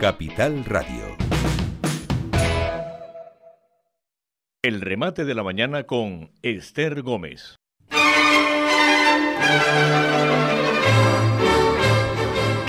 Capital Radio. El remate de la mañana con Esther Gómez.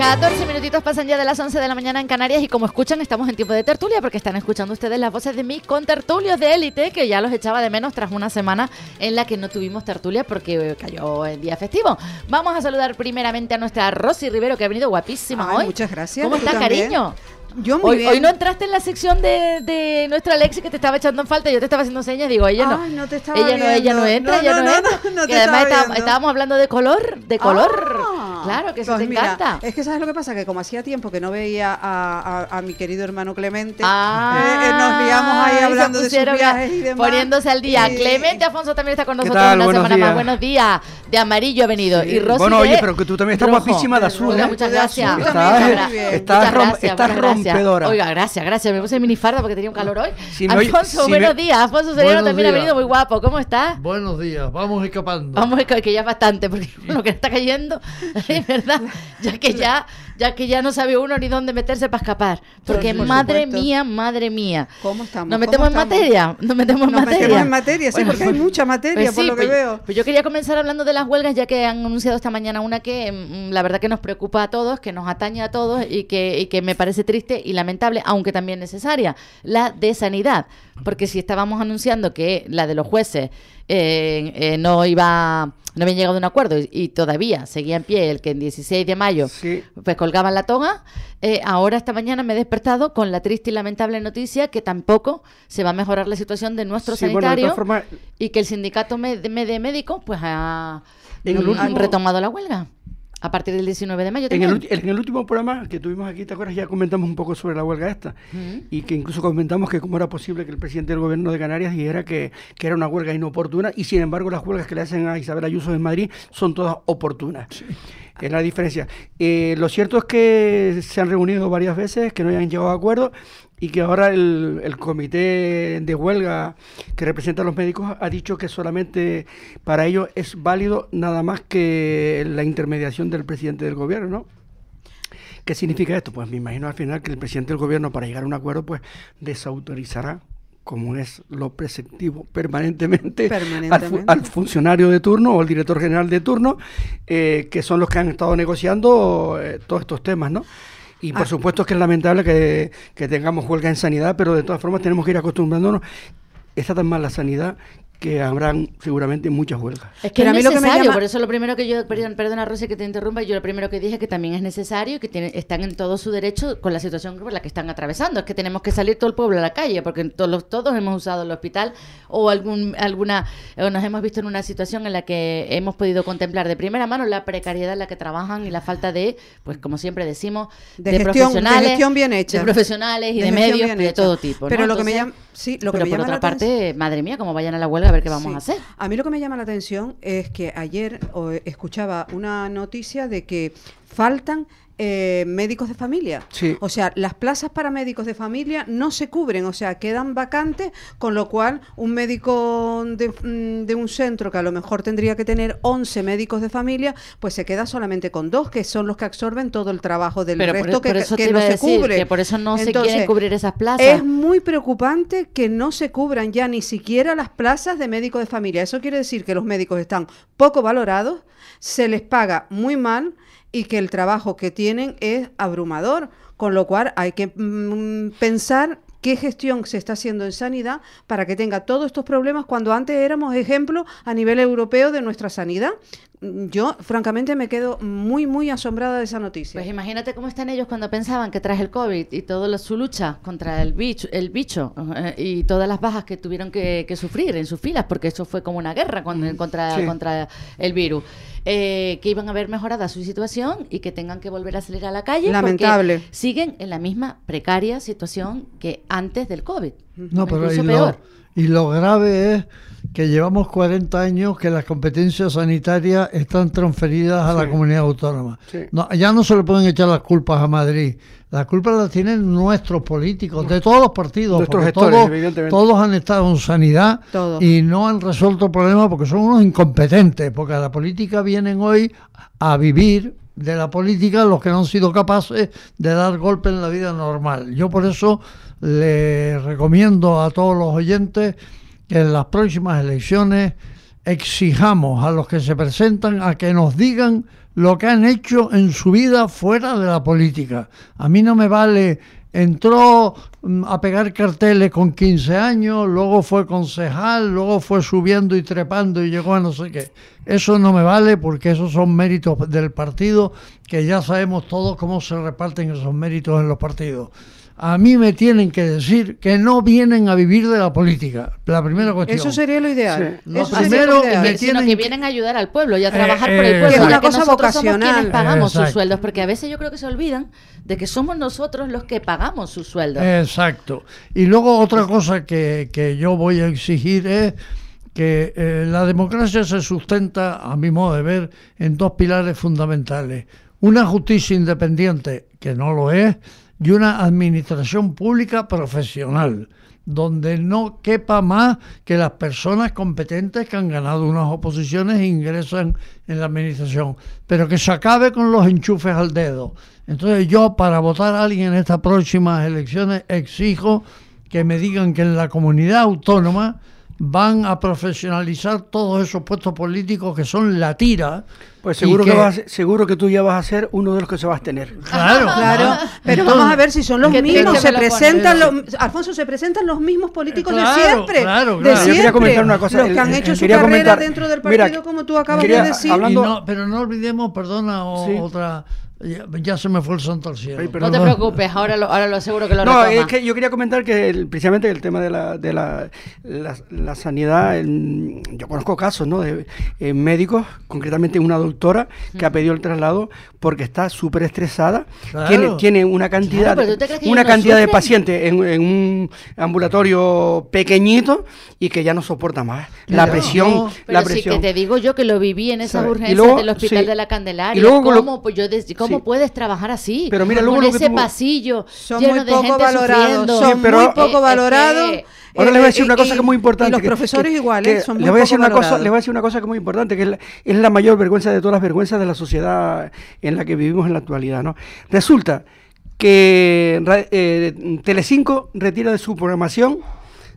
14 minutitos pasan ya de las 11 de la mañana en Canarias y como escuchan estamos en tiempo de tertulia porque están escuchando ustedes las voces de mis contertulios de élite que ya los echaba de menos tras una semana en la que no tuvimos tertulia porque cayó el día festivo. Vamos a saludar primeramente a nuestra Rosy Rivero que ha venido guapísima Ay, hoy. Muchas gracias. ¿Cómo ¿Tú está, cariño? Yo muy Hoy, bien. hoy no entraste en la sección de, de nuestra Alexi que te estaba echando en falta. Yo te estaba haciendo señas, digo, ella no. Ay, no te estaba ella no, ella no entra, ella no, entra. que además estábamos hablando de color, de color. Ah, claro, que eso pues te mira, encanta. Es que sabes lo que pasa, que como hacía tiempo que no veía a, a- a mi querido hermano Clemente, Ah, eh, eh, nos liamos ahí hablando de sus viajes y demás. Poniéndose al día. Y- Clemente Afonso también está con ¿Qué nosotros una Buenos semana más. días. Buenos días. De amarillo ha venido. Sí. Y Rosy Bueno, oye, pero que tú también estás rojo. guapísima de azul, Oiga, ¿eh? muchas De gracias. azul Muchas. Estás rom- gracias, estás muchas gracias. rompedora. Oiga, gracias, gracias. Me puse minifarda porque tenía un calor hoy. Si me Alfonso, si me- buenos días. Alfonso Sereno Buenos también ha días. venido muy guapo. ¿Cómo estás? Buenos días, vamos escapando. Vamos, que que ya es bastante, porque lo que está cayendo, verdad, ya que ya, ya que ya no sabe uno ni dónde meterse para escapar. Porque Por madre supuesto. mía, madre mía. ¿Cómo estamos? Nos ¿Cómo metemos en estamos? materia, nos metemos en Nos materia. metemos en materia, sí, Bueno, porque hay pues- mucha materia, pues por sí, lo que pues- veo. Pues yo quería comenzar hablando de las huelgas, ya que han anunciado esta mañana una que mm, la verdad que nos preocupa a todos, que nos atañe a todos y que, y que me parece triste y lamentable, aunque también necesaria, la de sanidad. Porque si estábamos anunciando que la de los jueces eh, eh, no iba no habían llegado a un acuerdo y, y todavía seguía en pie el que en 16 de mayo Sí. pues colgaban la toga. eh, ahora esta mañana me he despertado con la triste y lamentable noticia que tampoco se va a mejorar la situación de nuestros Sí, bueno, de sanitarios todas formas, y que el sindicato me- de, médicos pues ha, En el han retomado la huelga a partir del 19 de mayo En el, en el último programa que tuvimos aquí, ¿te acuerdas? Ya comentamos un poco sobre la huelga esta. Y que incluso comentamos que cómo era posible que el presidente del gobierno de Canarias dijera que, que era una huelga inoportuna y sin embargo las huelgas que le hacen a Isabel Ayuso en Madrid son todas oportunas. Es la diferencia. Eh, lo cierto es que se han reunido varias veces, que no hayan llegado a acuerdo y que ahora el, el comité de huelga que representa a los médicos ha dicho que solamente para ellos es válido nada más que la intermediación del presidente del gobierno, ¿no? ¿Qué significa esto? Pues me imagino al final que el presidente del gobierno para llegar a un acuerdo pues desautorizará como es lo preceptivo permanentemente, Al, funcionario de turno o al director general de turno, eh, que son los que han estado negociando eh, todos estos temas, ¿no? Y por Ah. supuesto que es lamentable que, que tengamos huelga en sanidad, pero de todas formas tenemos que ir acostumbrándonos. Está tan mal la sanidad que habrán seguramente muchas huelgas. Es que Pero a es mí lo que me necesario, llama- por eso lo primero que yo, perdón, perdona Rosy que te interrumpa, yo lo primero que dije es que también es necesario y que tiene- están en todo su derecho con la situación por la que están atravesando. Es que tenemos que salir todo el pueblo a la calle, porque todos, los- todos hemos usado el hospital o algún, alguna, o nos hemos visto en una situación en la que hemos podido contemplar de primera mano la precariedad en la que trabajan y la falta de, pues como siempre decimos, De de, gestión- de profesionales, gestión bien hecha. de profesionales y De de, medios de todo tipo. ¿no? Pero lo que me llama, sí, lo que pero me por llama otra la atención- parte, madre mía, como vayan a la huelga a ver qué vamos Sí. a hacer. A mí lo que me llama la atención es que ayer o, escuchaba una noticia de que faltan eh, médicos de familia. Sí. O sea, las plazas para médicos de familia no se cubren, o sea, quedan vacantes, con lo cual un médico de, mm, de un centro que a lo mejor tendría que tener 11 médicos de familia, pues se queda solamente con dos, que son los que absorben todo el trabajo del Pero por, resto que, por eso que no se decir, cubre. que por eso no se quieren cubrir esas plazas. es muy preocupante que no se cubran ya ni siquiera las plazas de médicos de familia. Eso quiere decir que los médicos están poco valorados, se les paga muy mal y que el trabajo que tienen es abrumador. Con lo cual hay que mm, pensar qué gestión se está haciendo en sanidad para que tenga todos estos problemas cuando antes éramos ejemplo a nivel europeo de nuestra sanidad. Yo, francamente, me quedo muy, muy asombrada de esa noticia. Pues imagínate cómo están ellos cuando pensaban que tras el COVID y toda su lucha contra el bicho, el bicho eh, y todas las bajas que tuvieron que, que sufrir en sus filas, porque eso fue como una guerra cuando- contra, Sí. contra el virus, eh, que iban a ver mejorada su situación y que tengan que volver a salir a la calle. porque Lamentable. Siguen en la misma precaria situación que antes del COVID. No, pero y lo, peor. y lo grave es que llevamos 40 años que las competencias sanitarias están transferidas a la comunidad autónoma. Sí. No, ya no se le pueden echar las culpas a Madrid. Las culpas las tienen nuestros políticos, de todos los partidos. Nuestros gestores, todos, evidentemente. todos han estado en sanidad Todos. y no han resuelto el problema porque son unos incompetentes. Porque a la política vienen hoy a vivir de la política los que no han sido capaces de dar golpe en la vida normal. Yo por eso le recomiendo a todos los oyentes que en las próximas elecciones exijamos a los que se presentan a que nos digan lo que han hecho en su vida fuera de la política. A mí no me vale, entró mm, a pegar carteles con 15 años, luego fue concejal, luego fue subiendo y trepando y llegó a no sé qué. Eso no me vale porque esos son méritos del partido que ya sabemos todos cómo se reparten esos méritos en los partidos a mí me tienen que decir que no vienen a vivir de la política. La primera cuestión. Eso sería lo ideal. Sí. Lo Eso primero sería lo me ideal. sino tienen que que- vienen a ayudar al pueblo y a trabajar Eh, por el pueblo. Es ya una que cosa nosotros somos vocacional. quienes pagamos sus sueldos, porque a veces yo creo que se olvidan de que somos nosotros los que pagamos sus sueldos. Exacto. Y luego otra cosa que, que yo voy a exigir es que eh, la democracia se sustenta, a mi modo de ver, en dos pilares fundamentales. Una justicia independiente, que no lo es, y una administración pública profesional, donde no quepa más que las personas competentes que han ganado unas oposiciones e ingresan en la administración, pero que se acabe con los enchufes al dedo. Entonces yo para votar a alguien en estas próximas elecciones exijo que me digan que en la comunidad autónoma van a profesionalizar todos esos puestos políticos que son la tira. Pues seguro que, vas a ser- seguro que tú ya vas a ser uno de los que se va a tener. Claro, Claro, pero Entonces- vamos a ver si son los Que mismos, que se presentan los, Alfonso, se presentan los mismos políticos Claro, de siempre, claro, de claro. Yo siempre, quería comentar una cosa, los que han hecho su carrera comentar- dentro del mira, partido, como tú acabas quería- de decir. Hablando- no- pero no olvidemos, perdona, o- Sí. otra, ya, ya se me fue el santo al cielo. Ay, no te preocupes, ahora lo, ahora lo aseguro que lo No, retoma. es que yo quería comentar que el- precisamente el tema de la, de la, la, la sanidad, el- yo conozco casos ¿no? de eh, médicos, concretamente una doctora que ha pedido el traslado porque está súper estresada, Claro. tiene, tiene una cantidad, Claro, pero ¿tú te crees que una no cantidad de pacientes en, en un ambulatorio pequeñito y que ya no soporta más. La presión, No, Pero la sí presión. que te digo yo que lo viví en esas ¿Sabes? Urgencias luego, del hospital sí. de la Candelaria. Y luego ¿Cómo, pues yo ¿cómo sí. puedes trabajar así? Pero mira, con luego que ese tú- pasillo son lleno muy de poco gente valorados, son Sí, pero- muy Eh, poco valorados. que- Ahora les voy a decir Eh, una cosa y- que es muy importante. Y los que- profesores que- iguales, que- son muy les voy a poco decir una cosa, les voy a decir una cosa que es muy importante, que es la, es la mayor vergüenza de todas las vergüenzas de la sociedad en la que vivimos en la actualidad, ¿no? Resulta que eh, Telecinco retira de su programación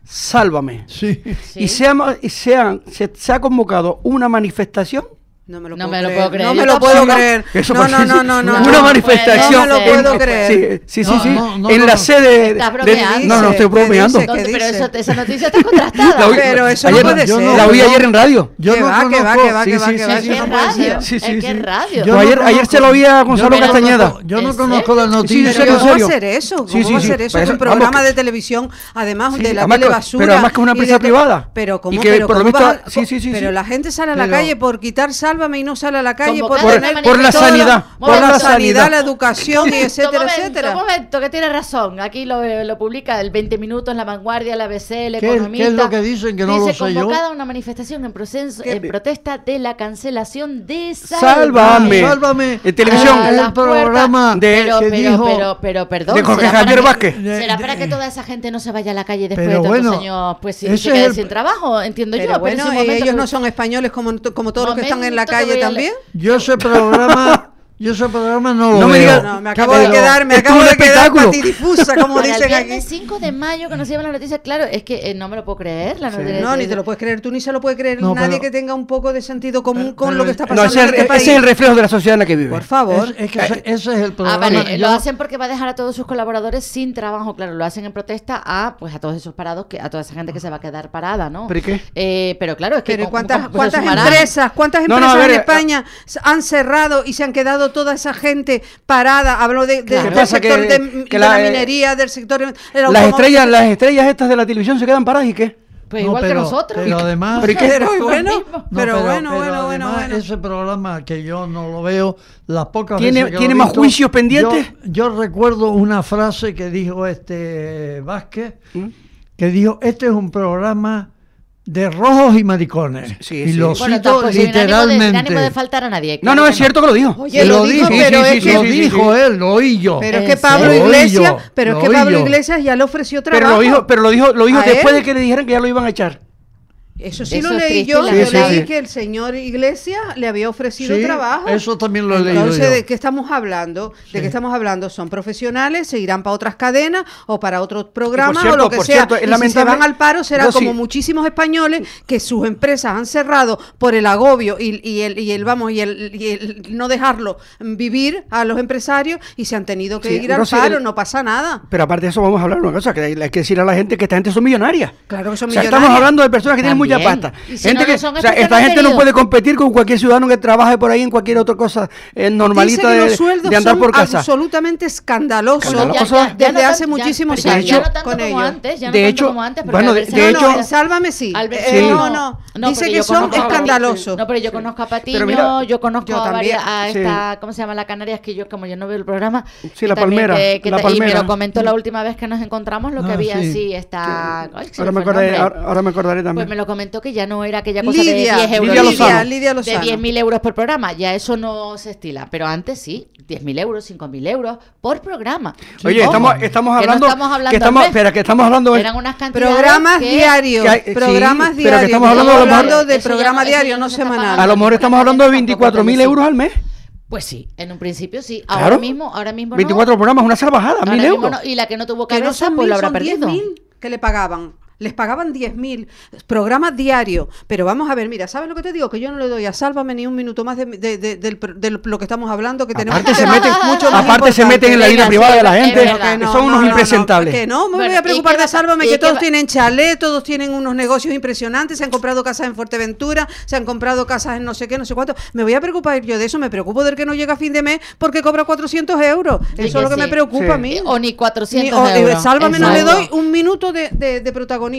Sálvame. Sí. Sí. Y, se ha, y se, ha, se- se ha convocado una manifestación No me lo No puedo me lo creer. puedo creer. No me lo puedo creer. Eso No, no, no, no, no. una no. manifestación. No me lo puedo creer. Sí, sí, sí, en la sede Estás de- bromeando. No, no, estoy ¿Qué bromeando. ¿Qué pero eso- esa noticia está contrastada. Oí- Pero eso ayer no puede yo ser. no- La oí yo- ayer en radio. Yo Que no va, que va, conozco- que va, que va, sí, que sí, va, ¿En sí, radio? ayer, ayer se lo vi a Gonzalo Castañeda. Yo ¿En no serio? conozco la noticia. Pero ¿cómo va a ser eso? ¿Cómo va a ser eso? Es un programa de televisión, además de la telebasura. pero además que es una empresa privada. Pero ¿cómo, pero por lo cómo visto- vas a- sí, sí, sí, Pero sí. la gente sale a la calle por quitar Sálvame y no sale a la calle por una por la sanidad, por por la sanidad, la educación y etcétera, momento, etcétera. Un momento, que tiene razón. Aquí lo, lo publica el 20 minutos, La Vanguardia, la ABC, el ¿Qué Economista. qué es lo que dicen que no Dice, lo sé yo? convocada una manifestación en, proceso- en protesta de la cancelación de Sálvame. Sálvame. En televisión. A el programa de- pero, que pero, dijo- pero, pero, perdón. de Jorge ¿será Javier para Vázquez. que- ¿Será para que toda esa gente no se vaya a la calle después Pero de tantos bueno, años? Pues si se es quede el- sin trabajo, entiendo Pero yo. bueno, pero en ese ¿y momento ellos no son españoles como, como todos los que están en la calle también. Yo ese programa, yo ese programa no lo No me veo. digas- No, me acabo de quedar, me acabo de quedar patidifusa, como Para el dicen viernes aquí. 5 de mayo que nos llevan las noticias, claro, es que eh, no me lo puedo creer. La noticia- No, ni te lo puedes creer tú, ni se lo puede creer No, nadie pero- que tenga un poco de sentido común pero- con pero- lo que está No, pasando ese, es en el- este país. ese es el reflejo de la sociedad en la que vive. Por favor. Es, es que ese, ese es el Ah, programa. vale, Yo- lo hacen porque va a dejar a todos sus colaboradores sin trabajo, claro, lo hacen en protesta a pues a todos esos parados, que a toda esa gente que se va a quedar parada, ¿no? ¿Pero qué? Eh, pero claro, es que Pero ¿y con- ¿cuántas, cuántas empresas, cuántas No, empresas no, en España han cerrado y se han quedado toda esa gente parada? Hablo de, de- Claro. del sector Que- de, que de la, la, minería, del sector Las estrellas, las estrellas estas de la televisión se quedan paradas y qué? Pues No, igual pero- que nosotros. Pero además. ¿Pero bueno, mismo. No, pero, bueno, bueno, bueno, bueno. Ese programa que yo no lo veo, las pocas ¿Tiene- veces que tiene lo más visto, juicios pendientes? Yo, yo recuerdo una frase que dijo este Vázquez, ¿Mm? que dijo, este es un programa de rojos y maricones. Sí, y sí. lo Bueno, cito tampoco, sin ánimo de- literalmente. Sin ánimo de faltar a nadie. No, no, es cierto que lo dijo. Oye, lo lo dijo, dijo, pero sí, es sí, que lo sí, sí, dijo sí. él, lo oí yo. Pero es ¿En que Pablo? Iglesias, pero es lo que Pablo. Iglesias ya le ofreció Pero trabajo. lo dijo, pero lo dijo, lo dijo ¿A después él? de que le dijeran que ya lo iban a echar. Eso sí Eso lo leí yo. yo leí Sí, que el señor Iglesias le había ofrecido Sí, trabajo. Eso también lo he leído Entonces, yo. ¿de qué estamos hablando? ¿De qué estamos hablando? Son profesionales, se irán para otras cadenas o para otros programas cierto, o lo que por sea. cierto, y si se van al paro será como muchísimos españoles que sus empresas han cerrado por el agobio y, y el, y el vamos y el, y el no dejarlo vivir a los empresarios y se han tenido que Sí, ir al paro, el- no pasa nada. Pero aparte de eso, vamos a hablar de una cosa, que hay hay que decir a la gente que esta gente son millonarias. Claro que son O sea, millonarias. estamos hablando de personas que tienen mucha pasta. Y si gente no lo que, son, o es sea, porque esta gente no puede competir con cualquier ciudadano que trabaje por ahí en cualquier otra cosa eh, normalita de, los sueldos de andar son por casa. absolutamente. Ya- ya- ya desde no hace ya- muchísimos pero ya años no tanto con como ellos. antes, ya no De tanto hecho, como antes, porque bueno, de- hecho- Sálvame sí. Eh, Sí. no, no. No, Dice que son escandalosos. No, pero yo conozco a Patiño, yo conozco a, esta, ¿cómo se llama? La Canarias, que yo como yo no veo el programa. Sí, y la Palmera, Y me lo comentó la última vez que nos encontramos, lo que Ah, había, sí. sí, está... Ahora me acordaré, nombre. ahora, ahora me acordaré también. Pues me lo comentó que ya no era aquella cosa Lidia, de 10 euros. Lidia Lidia, Lozano. Lidia de Lozano. 10.000 euros por programa, ya eso no se estila, pero antes sí, 10.000 euros, 5.000 euros por programa. Oye, estamos, estamos que no hablando. estamos hablando que estamos, espera, que estamos hablando. Eran unas cantidades Programas que- diarios, que hay- sí, programas pero que diarios. estamos hablando a lo mejor- de ya programa no- diario, no semanal. a lo mejor estamos hablando de Tampoco, 24.000 sí. euros al mes. Pues sí, en un principio sí. Claro. Ahora mismo, ahora mismo no. 24 programas, una salvajada, Ahora 1.000 mismo euros. no. Y la que no tuvo que no cabeza, pues mil, lo habrá perdido. 10.000 que le pagaban. Les pagaban 10.000 programas diarios. Pero vamos a ver, mira, ¿sabes lo que te digo? Que yo no le doy a Sálvame ni un minuto más de, de- de- del pro- de lo que estamos hablando, que tenemos Aparte se temas meten, mucho más aparte se meten en la vida privada de la gente. Que no, son no, unos no, no, impresentables. que no, me Bueno, voy a ¿y preocupar de va- Sálvame, que todos tienen chalet, todos tienen unos negocios impresionantes, se han comprado casas en Fuerteventura, se han comprado casas en no sé qué, no sé cuánto. Me voy a preocupar yo de eso, me preocupo del que no llega a fin de mes porque cobra 400 euros. Sí, eso es que lo que sí. me preocupa Sí. a mí. O ni 400 Ni- o- eh, euros. Sálvame, no le doy un minuto de, de,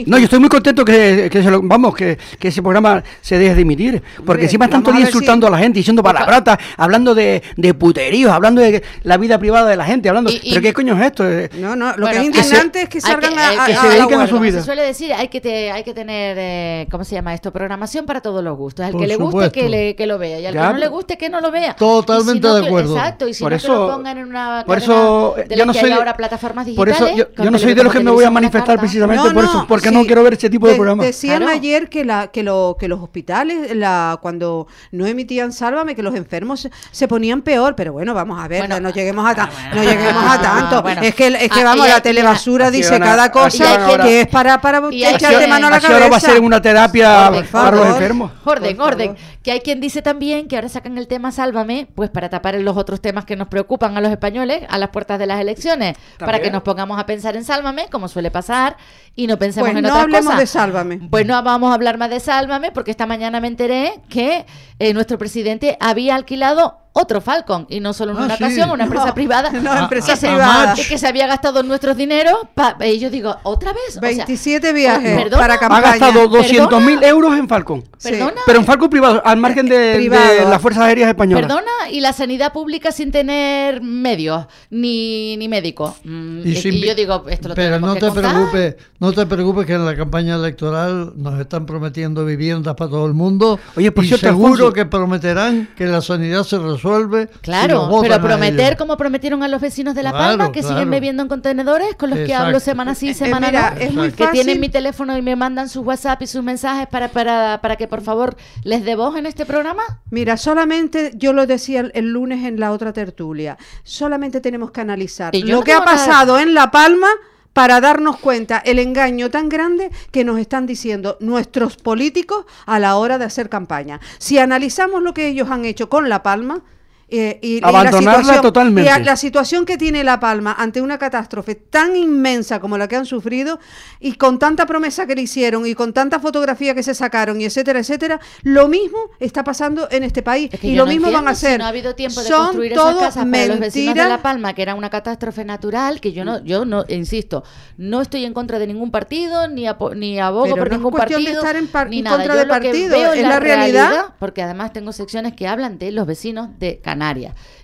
No, yo estoy muy contento que, que se lo- vamos, que, que ese programa se deje de emitir. Porque Hombre, encima están todo día ver si- insultando a la gente, diciendo palabrotas, hablando de, de puteríos, hablando de la vida privada de la gente, hablando. Y- y- ¿Pero qué coño es esto? Eh, No, no, lo Bueno, que es indignante es que hay salgan que- a, a- que se a- dediquen a su vida. Se suele decir, hay que, te- hay que tener, eh, ¿cómo se llama esto? Programación para todos los gustos. Al Por que le guste, que, le, que lo vea. Y al Ya, que no le guste, que no lo vea. Totalmente si no, de que- acuerdo. Exacto, y si Por no, eso- que lo pongan en una por eso, de yo no que soy ahora plataformas Por eso digitales. yo, yo no soy de los que me voy a manifestar precisamente por eso, porque no quiero ver ese tipo de De- programas. Decían Claro. ayer que, la, que, lo, que los hospitales, la, cuando no emitían Sálvame, que los enfermos se, se ponían peor. Pero bueno, vamos a ver, Bueno, no lleguemos a, ta- ah, no bueno, lleguemos ah, a tanto. bueno. es que, es que Ah, vamos, y- la telebasura dice cada cosa que es para, para Y echarte quien- mano a la cabeza. ahora va a ser una terapia Orden, para los enfermos. Orden, orden. Que hay quien dice también que ahora sacan el tema Sálvame, pues para tapar los otros temas que nos preocupan a los españoles a las puertas de las elecciones, para que nos pongamos a pensar en Sálvame, como suele pasar, y no pensemos Pues en no otra hablemos de Sálvame. Pues no vamos a hablar más de Sálvame, porque esta mañana me enteré que eh, nuestro presidente había alquilado otro Falcon, y no solo en Ah, una sí. ocasión, una empresa No, privada. no, Ah, empresa que se- privada. Y que se había gastado nuestros dineros. pa- y yo digo, ¿otra vez? O sea, 27 viajes ¿perdona? para Ha campaña. gastado Perdona. 200.000 euros en Falcon. Sí. ¿Perdona? Pero en Falcon privado, al margen de, las Fuerzas Aéreas Españolas. Perdona, y la sanidad pública sin tener medios, ni, ni médico. Mm, y, yo digo, esto lo Pero tenemos no que te contar. preocupes, no te preocupes que en la campaña electoral nos están prometiendo viviendas para todo el mundo. Oye, por y cierto, seguro Alfonso- que prometerán que la sanidad se resuelve. Claro, pero prometer como prometieron a los vecinos de La Claro, Palma, que claro. siguen bebiendo en contenedores, con los que hablo semana sí, Eh, semana mira, no, es muy que tienen fácil. mi teléfono y me mandan sus WhatsApp y sus mensajes para, para, para que por favor les dé voz en este programa. Mira, solamente, yo lo decía el, el lunes en la otra tertulia, solamente tenemos que analizar lo no que ha nada- pasado en La Palma para darnos cuenta el engaño tan grande que nos están diciendo nuestros políticos a la hora de hacer campaña. Si analizamos lo que ellos han hecho con La Palma, eh, y, y la Abandonarla situación- totalmente. y a- la situación que tiene La Palma ante una catástrofe tan inmensa como la que han sufrido y con tanta promesa que le hicieron y con tanta fotografía que se sacaron y etcétera, etcétera, lo mismo está pasando en este país Es que y lo no mismo entiendo van a si hacer. no ha habido tiempo de Son construir esas casas para los vecinos de La. Palma, que era una catástrofe natural, que yo no, yo no, insisto, no estoy en contra de ningún partido, ni, apo- ni abogo Pero por no es ningún cuestión de partido, estar en par- ni en nada. contra Yo de partido, es la realidad. porque además tengo secciones que hablan de los vecinos de.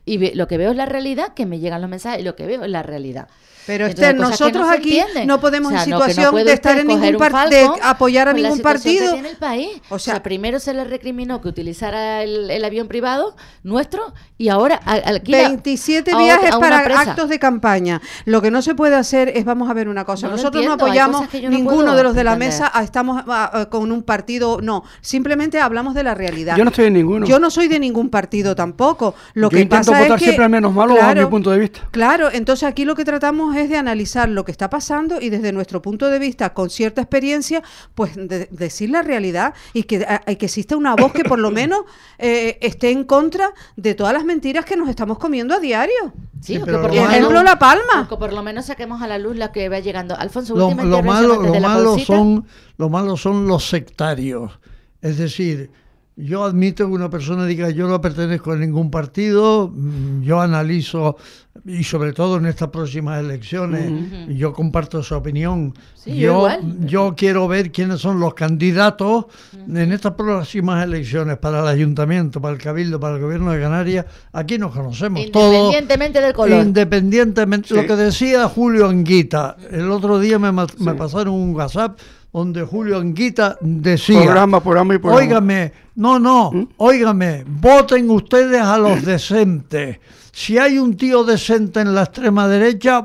Y lo que veo es la realidad, que me llegan los mensajes y lo que veo es la realidad. Pero Entonces, Esther, nosotros no aquí entienden. no podemos O sea, en no, que no situación de estar en ningún un par- de Falcon apoyar a ningún partido. tiene el país. O O sea, primero se le recriminó que utilizara el, el avión privado nuestro y ahora a- alquila 27 a otra- viajes a para presa. actos de campaña. Lo que no se puede hacer es, vamos a ver una cosa, nosotros no entiendo, apoyamos ninguno de los de la entender. mesa, a- estamos ah, ah, con un partido, no, simplemente hablamos de la realidad. Yo no estoy en ninguno. Yo no soy de ningún partido tampoco. Lo Yo que intento pasa votar es que, siempre al menos malo a mi punto de vista. Claro, entonces aquí lo que tratamos es de analizar lo que está pasando y desde nuestro punto de vista, con cierta experiencia, pues de- decir la realidad y que, a- y que exista una voz que por lo menos eh, esté en contra de todas las mentiras que nos estamos comiendo a diario. Sí, Sí, o que pero por lo malo- Ejemplo, La Palma. o que por lo menos saquemos a la luz la que va llegando. Alfonso, Lo, lo malo, lo malo son, lo malo son los sectarios. Es decir, yo admito que una persona diga yo no pertenezco a ningún partido, mm, yo analizo, y sobre todo en estas próximas elecciones, yo comparto su opinión. Sí, yo yo, igual. yo quiero ver quiénes son los candidatos en estas próximas elecciones para el ayuntamiento, para el cabildo, para el gobierno de Canarias. Aquí nos conocemos todos. Independientemente del color. Independientemente, lo que decía Julio Anguita, el otro día me, me pasaron un WhatsApp donde Julio Anguita decía, Programa, programa y programa. óigame, no, no, óigame, voten ustedes a los decentes. Si hay un tío decente en la extrema derecha,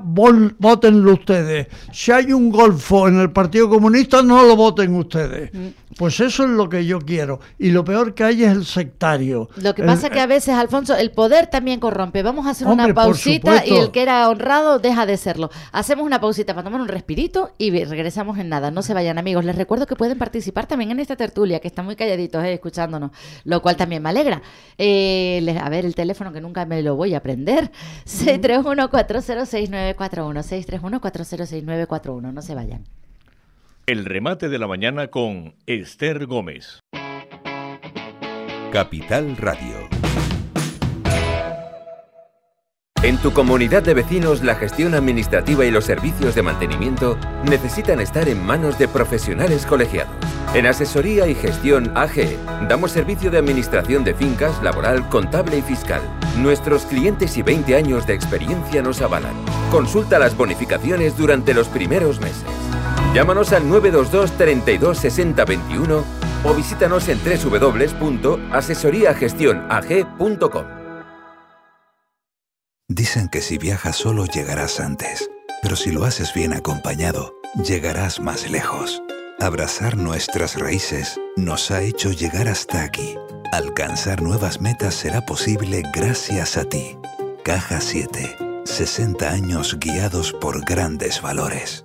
votenlo ustedes. Si hay un golfo en el Partido Comunista, no lo voten ustedes. Pues eso es lo que yo quiero. Y lo peor que hay es el sectario. Lo que pasa es que a veces, Alfonso, el poder también corrompe. Vamos a hacer Hombre, una pausita y el que era honrado deja de serlo. Hacemos una pausita para tomar un respirito y regresamos en nada. No se vayan, amigos. Les recuerdo que pueden participar también en esta tertulia, que están muy calladitos eh, escuchándonos, lo cual también me alegra. Eh, les- a ver, el teléfono que nunca me lo voy a aprender. 631-406-941. 631-406-941. No se vayan. El remate de la mañana con Esther Gómez. Capital Radio. En tu comunidad de vecinos, la gestión administrativa y los servicios de mantenimiento necesitan estar en manos de profesionales colegiados. En Asesoría y Gestión AG damos servicio de administración de fincas, laboral, contable y fiscal. Nuestros clientes y 20 años de experiencia nos avalan. Consulta las bonificaciones durante los primeros meses. Llámanos al 922 32 60 21 o visítanos en www.asesoriagestionag.com. Dicen que si viajas solo llegarás antes, pero si lo haces bien acompañado, llegarás más lejos. Abrazar nuestras raíces nos ha hecho llegar hasta aquí. Alcanzar nuevas metas será posible gracias a ti. Caja 7. 60 años guiados por grandes valores.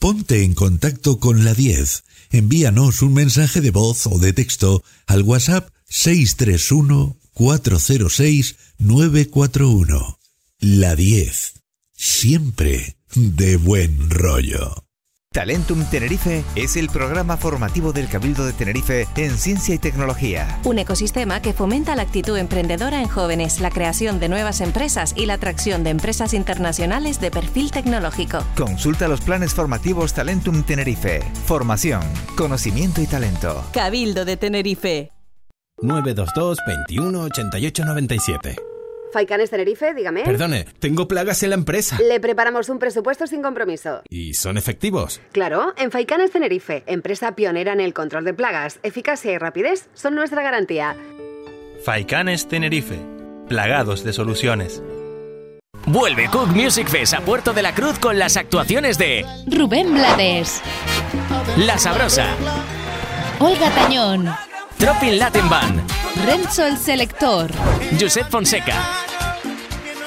Ponte en contacto con la 10. Envíanos un mensaje de voz o de texto al WhatsApp 631 406 941. La 10. Siempre de buen rollo. Talentum Tenerife es el programa formativo del Cabildo de Tenerife en ciencia y tecnología. Un ecosistema que fomenta la actitud emprendedora en jóvenes, la creación de nuevas empresas y la atracción de empresas internacionales de perfil tecnológico. Consulta los planes formativos Talentum Tenerife. Formación, conocimiento y talento. Cabildo de Tenerife. 922 21 88 97. Faicanes Tenerife, dígame. Perdone, tengo plagas en la empresa. Le preparamos un presupuesto sin compromiso. ¿Y son efectivos? Claro, en Faicanes Tenerife, empresa pionera en el control de plagas, eficacia y rapidez son nuestra garantía. Faicanes Tenerife, plagados de soluciones. Vuelve Cook Music Fest a Puerto de la Cruz con las actuaciones de Rubén Blades, La Sabrosa, Olga Tañón, Tropin Latin Band, Renzo el Selector, Josep Fonseca.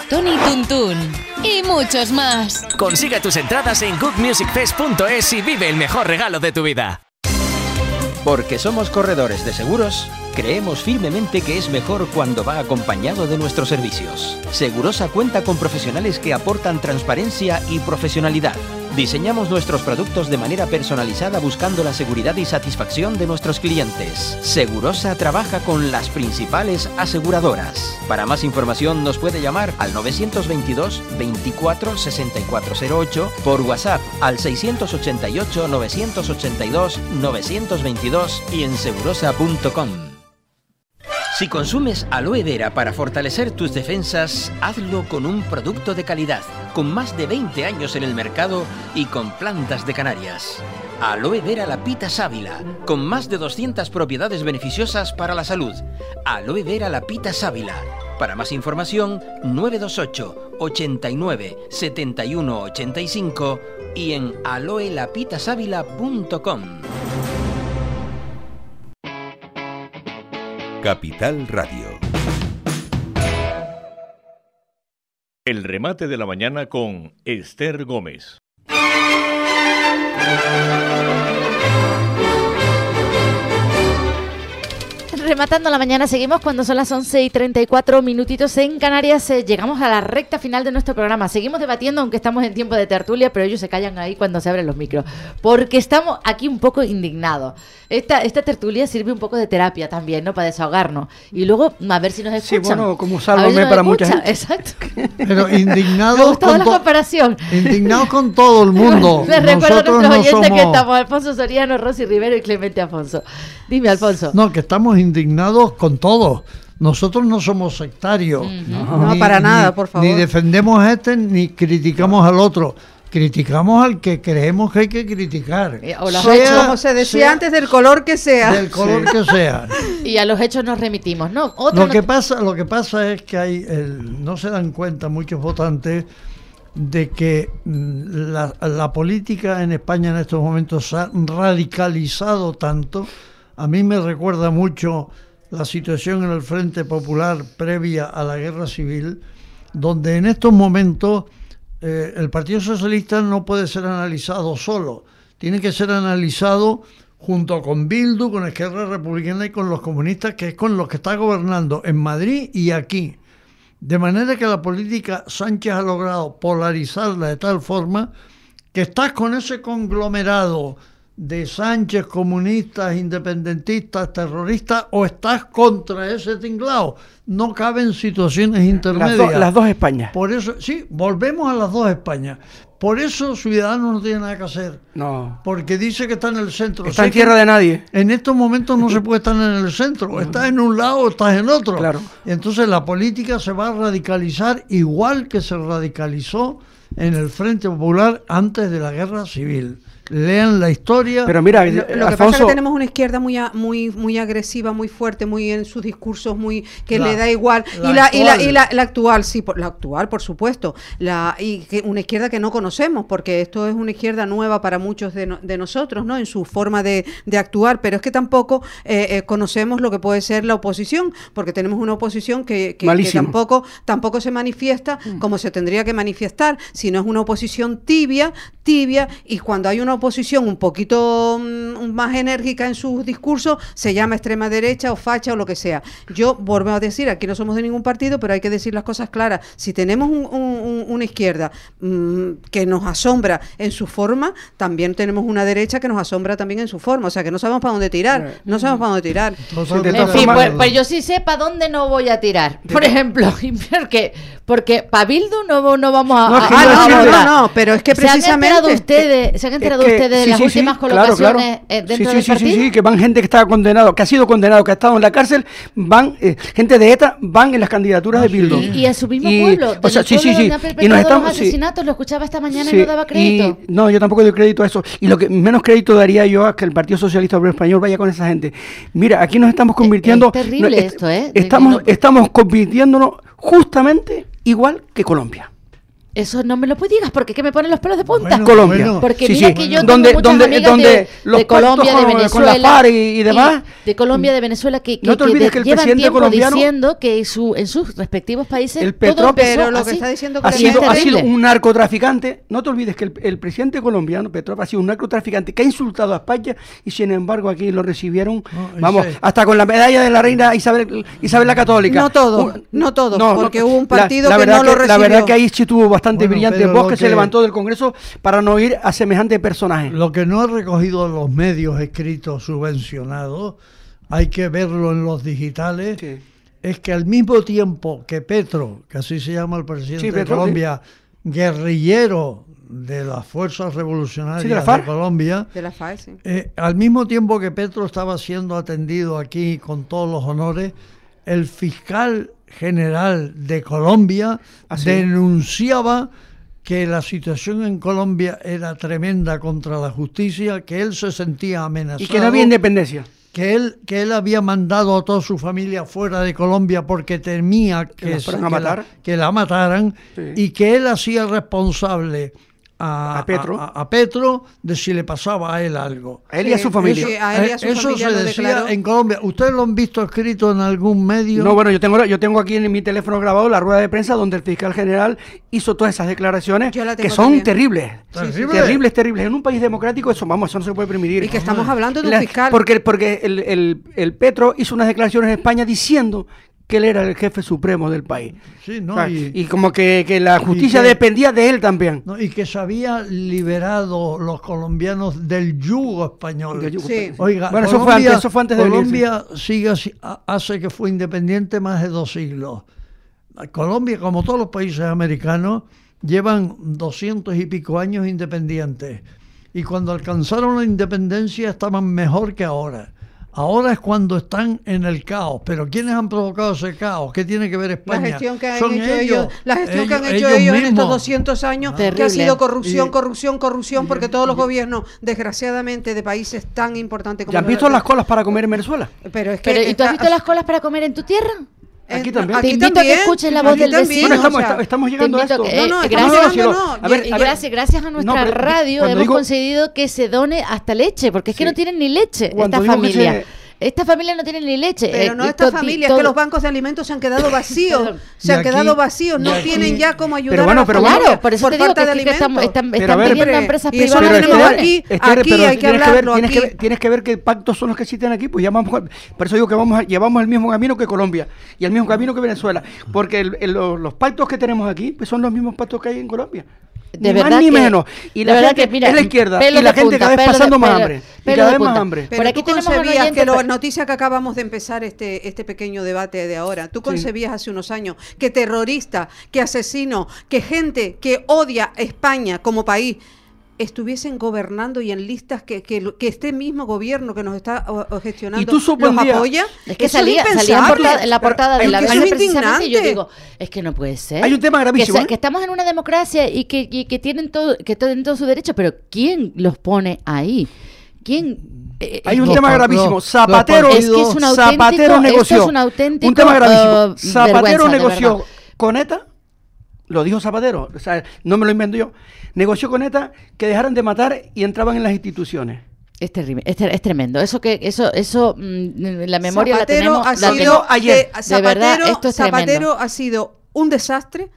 Tony Tuntún y muchos más. Consigue tus entradas en cookmusicfest.es y vive el mejor regalo de tu vida. Porque somos corredores de seguros, creemos firmemente que es mejor cuando va acompañado de nuestros servicios. Segurosa cuenta con profesionales que aportan transparencia y profesionalidad. Diseñamos nuestros productos de manera personalizada buscando la seguridad y satisfacción de nuestros clientes. Segurosa trabaja con las principales aseguradoras. Para más información nos puede llamar al 922 24 6408 por WhatsApp al 688 982 922 y en segurosa.com. Si consumes aloe vera para fortalecer tus defensas, hazlo con un producto de calidad, con más de 20 años en el mercado y con plantas de Canarias. Aloe vera lapita sábila, con más de 200 propiedades beneficiosas para la salud. Aloe vera lapita sábila. Para más información, 928 89 71 85 y en aloelapitasávila.com. Capital Radio. El remate de la mañana con Esther Gómez. Rematando la mañana, seguimos cuando son las 11 y 34 minutitos en Canarias. eh, llegamos a la recta final de nuestro programa. Seguimos debatiendo, aunque estamos en tiempo de tertulia, pero ellos se callan ahí cuando se abren los micros. Porque estamos aquí un poco indignados. Esta, esta tertulia sirve un poco de terapia también, ¿no? Para desahogarnos. Y luego, a ver si nos Sí, escuchan. bueno, como si sálvame nos para mucha gente. Exacto. Pero Me indignados gustó con, la comparación. indignados con todo el mundo. Les recuerdo a Nosotros nuestros no oyentes que somos- estamos Alfonso Soriano, Rosy Rivero y Clemente Afonso. Dime, Alfonso. No, que estamos indignados con todo. Nosotros no somos sectarios. No, para nada, por favor. Ni defendemos a este ni criticamos al otro. Criticamos al que creemos que hay que criticar. o los Sea- hechos, Como se decía sea antes, del color que sea. Del color que sea. Y a los hechos nos remitimos, ¿no? Otra Lo que, pasa, lo que pasa es que hay el- no se dan cuenta muchos votantes de que mm, la, la política en España en estos momentos se ha radicalizado tanto. A mí me recuerda mucho la situación en el Frente Popular previa a la Guerra Civil, donde en estos momentos eh, el Partido Socialista no puede ser analizado solo, tiene que ser analizado junto con Bildu, con Esquerra Republicana y con los comunistas, que es con los que está gobernando en Madrid y aquí. De manera que la política Sánchez ha logrado polarizarla de tal forma que estás con ese conglomerado de Sánchez, comunistas, independentistas, terroristas, o estás contra ese tinglado. No caben situaciones Las, intermedias. do- las dos Españas. Por eso, sí, volvemos a las dos Españas. Por eso Ciudadanos no tiene nada que hacer. No. Porque dice que está en el centro. Está en tierra de nadie. En estos momentos no se puede estar en el centro. O estás en un lado o estás en otro. Claro. Entonces la política se va a radicalizar igual que se radicalizó en el Frente Popular antes de la Guerra Civil. Lean la historia. Pero mira, Lo, lo que pasa es que tenemos una izquierda muy a- muy muy agresiva, muy fuerte, muy en sus discursos, muy que La- le da igual. la y la y la, actual. y la, la actual, sí, por, la actual, por supuesto. La y que una izquierda que no conocemos, porque esto es una izquierda nueva para muchos de, no- de nosotros, ¿no? En su forma de, de actuar, pero es que tampoco eh, eh, conocemos lo que puede ser la oposición, porque tenemos una oposición que, que- tampoco tampoco se manifiesta como se tendría que manifestar, sino es una oposición tibia, tibia, y cuando hay una oposición un poquito mm, más enérgica en sus discursos, se llama extrema derecha o facha o lo que sea. Yo vuelvo a decir, aquí no somos de ningún partido, pero hay que decir las cosas claras. Si tenemos un- un- un- una izquierda mm, que nos asombra en su forma, también tenemos una derecha que nos asombra también en su forma. O sea, que no sabemos para dónde tirar, no sabemos para dónde tirar. En fin, pues, pues yo sí sé para dónde no voy a tirar. Por ejemplo, porque, porque para Bildu no, no vamos a. No, a- a- a votar. no, no, pero es que ¿Se han enterado precisamente- ustedes, se han enterado que- ustedes sí, las sí, últimas claro, colocaciones claro. eh, dentro sí, del sí, sí, partido? sí, sí, que van gente que está condenado, que ha sido condenado, que ha estado en la cárcel, van, eh, gente de ETA, van en las candidaturas de Bildu. Y, y a su mismo Y, pueblo, o sea, sí, sí, sí. Y nos perpetrado estamos, los sí. asesinatos, lo escuchaba esta mañana Sí, y no daba crédito. y- no, yo tampoco doy crédito a eso. Y lo que menos crédito daría yo a que el Partido Socialista Obrero Español vaya con esa gente. Mira, aquí nos estamos convirtiendo. es terrible no, esto, ¿eh? De- Estamos, estamos convirtiéndonos justamente igual que Colombia. Eso no me lo puedes digas porque que me ponen los pelos de punta. Bueno, Colombia. bueno. Porque Sí, mira sí. que yo Donde- tengo muchas donde- amigas donde de, los de Colombia, de con- con Venezuela la FARC y- y demás. de Colombia, de Venezuela que, que, No te que olvides de- que el llevan presidente tiempo colombiano- diciendo que su, en sus respectivos países El todo Pero lo que así. está diciendo Ha sido, ha sido terrible. un narcotraficante. No te olvides que el, el presidente colombiano, Petrov, ha sido un narcotraficante que ha insultado a España y sin embargo aquí lo recibieron, No, vamos, hasta con la medalla de la reina Isabel, Isabel la Católica. No todo, Un- no todo, porque hubo un partido la que verdad no lo La verdad que ahí sí tuvo bastante Bueno, brillante lo que, se levantó del Congreso para no ir a semejante personaje. Lo que no ha recogido los medios escritos subvencionados, hay que verlo en los digitales, Sí. es que al mismo tiempo que Petro, que así se llama el presidente Sí, de Colombia, guerrillero de las fuerzas revolucionarias Sí, de la de, FARC. Colombia, De la FAE, sí. eh, al mismo tiempo que Petro estaba siendo atendido aquí con todos los honores, el fiscal general de Colombia Ah, sí. denunciaba que la situación en Colombia era tremenda contra la justicia, que él se sentía amenazado. Y que no había independencia. Que él, que él había mandado a toda su familia fuera de Colombia porque temía que, se- que la- matar. que la mataran Sí. y que él hacía responsable a, A Petro. a- a Petro de si le pasaba a él algo. A él y a su familia. Sí, a él y a su Eh, Eso familia se lo decía declaró. en Colombia. ¿Ustedes lo han visto escrito en algún medio? No, bueno, yo tengo, yo tengo aquí en mi teléfono grabado la rueda de prensa donde el fiscal general hizo todas esas declaraciones que son también. terribles. Terribles, terribles. En un país democrático eso, vamos, eso no se puede permitir. Y que estamos hablando de un La- fiscal. Porque, porque el, el- el Petro hizo unas declaraciones en España diciendo que él era el jefe supremo del país. Sí, no, O sea, y- y, como que, que la justicia que- dependía de él también. No, y que se había liberado los colombianos del yugo español. Del yugo Sí. español. Oiga, Bueno, eso fue Colombia- antes- eso fue antes de. Colombia sigue hace que fue independiente más de dos siglos. Colombia, como todos los países americanos, llevan doscientos y pico años independientes. Y cuando alcanzaron la independencia estaban mejor que ahora. Ahora es cuando están en el caos. Pero ¿quiénes han provocado ese caos? ¿Qué tiene que ver La España? gestión que han Son hecho ellos, la gestión que han hecho ellos, en estos mismos. 200 años, que ha sido corrupción, Y- corrupción, corrupción, porque todos los gobiernos, desgraciadamente, de países tan importantes como ¿Ya han los- visto las colas para comer en Venezuela? Pero es que Pero, ¿Y tú has visto las colas para comer en tu tierra? Aquí también. Te Aquí invito a que también, escuches la aquí voz del también, vecino. Bueno, estamos, o sea, esta- estamos llegando a esto. que- No, no, eh, estamos gracias, llegando, no, no. a ver, y a ver. gracias, gracias a nuestra No, pero radio hemos digo- conseguido que se done hasta leche, porque es que Sí. no tienen ni leche esta familia. Esta familia no tiene ni leche. Pero Eh, no esta familia, es que los bancos de alimentos se han quedado vacíos. Se han aquí- quedado vacíos, no aquí- tienen ya cómo ayudar Pero bueno, a la pero bueno. Claro, por eso te digo falta que, de es que están, alimentos. están, Pero están a ver, pidiendo a empresas y eso privadas lo Pero tenemos aquí. Esther, aquí pero hay que ver- hablarlo, tienes que ver- tienes que ver qué pactos son los que existen aquí. Pues ya vamos, por eso digo que vamos a- llevamos el mismo camino que Colombia y el mismo camino que Venezuela. Porque el- el- los, los pactos que tenemos aquí pues son los mismos pactos que hay en Colombia. De ni verdad más ni que- menos. Y la verdad gente que, mira, es la izquierda y la gente punta, cada vez pelos de- pasando más pelo- hambre. Y pelos cada vez más hambre. Pero Por aquí tú tenemos un concebías que la noticia que acabamos de empezar este, este pequeño debate de ahora, tú concebías hace unos años que terrorista, que asesino, que gente que odia a España como país estuviesen gobernando y en listas que, que, este mismo gobierno que nos está o- o gestionando Y tú los apoya. Es que Eso salía, salía en, impensable. portada- en la portada de la es que precisamente y yo digo, es que no puede ser. Hay un tema gravísimo, Que, ¿eh? que estamos en una democracia y que, y que tienen todo, que tienen todo su derecho, pero ¿quién los pone ahí? ¿Quién? eh, Hay un Los tema gravísimo. Zapatero, los Es que es un auténtico- Zapatero negoció. es un tema gravísimo. eh, Zapatero negoció con ETA. Lo dijo Zapatero. O sea, no me lo invento yo. Negoció con ETA que dejaran de matar y entraban en las instituciones. Es terrible, es, ter- es tremendo. Eso que, eso, eso, mm, la memoria la Zapatero tenemos. ha la sido ayer. de- De verdad, Zapatero, esto es Zapatero tremendo. ha sido un desastre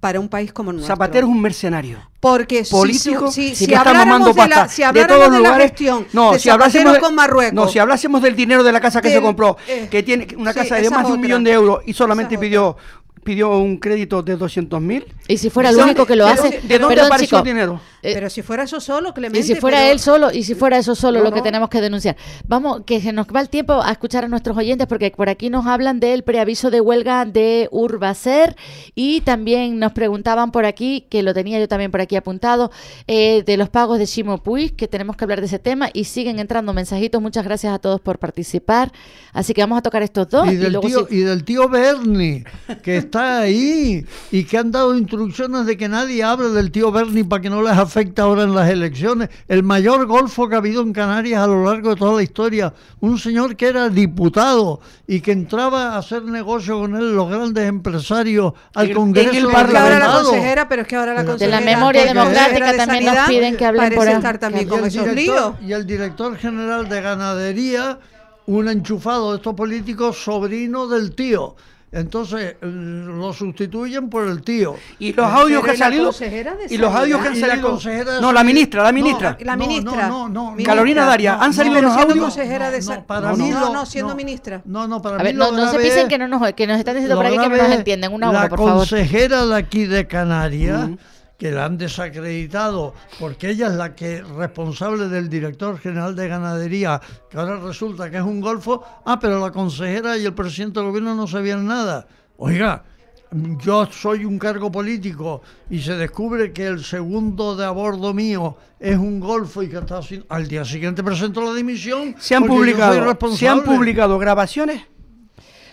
para un país como el nuestro. Zapatero es un mercenario. Porque si- político si, si, si está habláramos de la, si de todos de la gestión no, de si hablásemos de- con Marruecos, No, si hablásemos del dinero de la casa que del- se compró, eh, que tiene una sí, casa de más de un otra. millón de euros y solamente Esa pidió pidió un crédito de 200 mil. Y si fuera el ¿De único que lo hace. ¿De dónde Perdón, apareció chico, el dinero? Eh, pero si fuera eso solo, Clemente. Y si fuera pero- él solo, y si fuera eso solo No, lo que no. tenemos que denunciar. Vamos, que se nos va el tiempo a escuchar a nuestros oyentes, porque por aquí nos hablan del preaviso de huelga de Urbacer y también nos preguntaban por aquí, que lo tenía yo también por aquí apuntado, eh, de los pagos de Shimo Puig, que tenemos que hablar de ese tema y siguen entrando mensajitos. Muchas gracias a todos por participar. Así que vamos a tocar estos dos. Y del, luego tío, sí- y del tío Bernie, que está ahí y que han dado instrucciones de que nadie hable del tío Bernie para que no les afecte ahora en las elecciones. El mayor golfo que ha habido en Canarias a lo largo de toda la historia. Un señor que era diputado y que entraba a hacer negocio con él los grandes empresarios al Congreso en el de ahora la consejera, pero es que ahora la De la consejera. memoria la consejera democrática de también nos piden que hablen por estar también Y con el esos líos. Y el director general de ganadería, un enchufado de estos políticos, sobrino del tío. Entonces lo sustituyen por el tío. Y los audios que han ¿y la salido. consejera de Y los audios que han Y la salido. consejera de No, la ministra, la No, ministra. La No, ministra. no, no, no. Carolina Daria, han salido siendo audios. consejera de No, para no, mí no, lo- no, siendo no. ministra. No, no, para A mí ver, lo no, no se es- que no nos, que nos están diciendo por aquí que no nos entienden. Una a la una, por favor. consejera de aquí de Canarias, que la han desacreditado, porque ella es la que responsable del director general de ganadería, que ahora resulta que es un golfo. Ah, pero la consejera y el presidente del gobierno no sabían nada. Oiga, yo soy un cargo político y se descubre que el segundo de a bordo mío es un golfo y que está haciendo... Al día siguiente presento la dimisión. Se han porque yo soy publicado, se han publicado grabaciones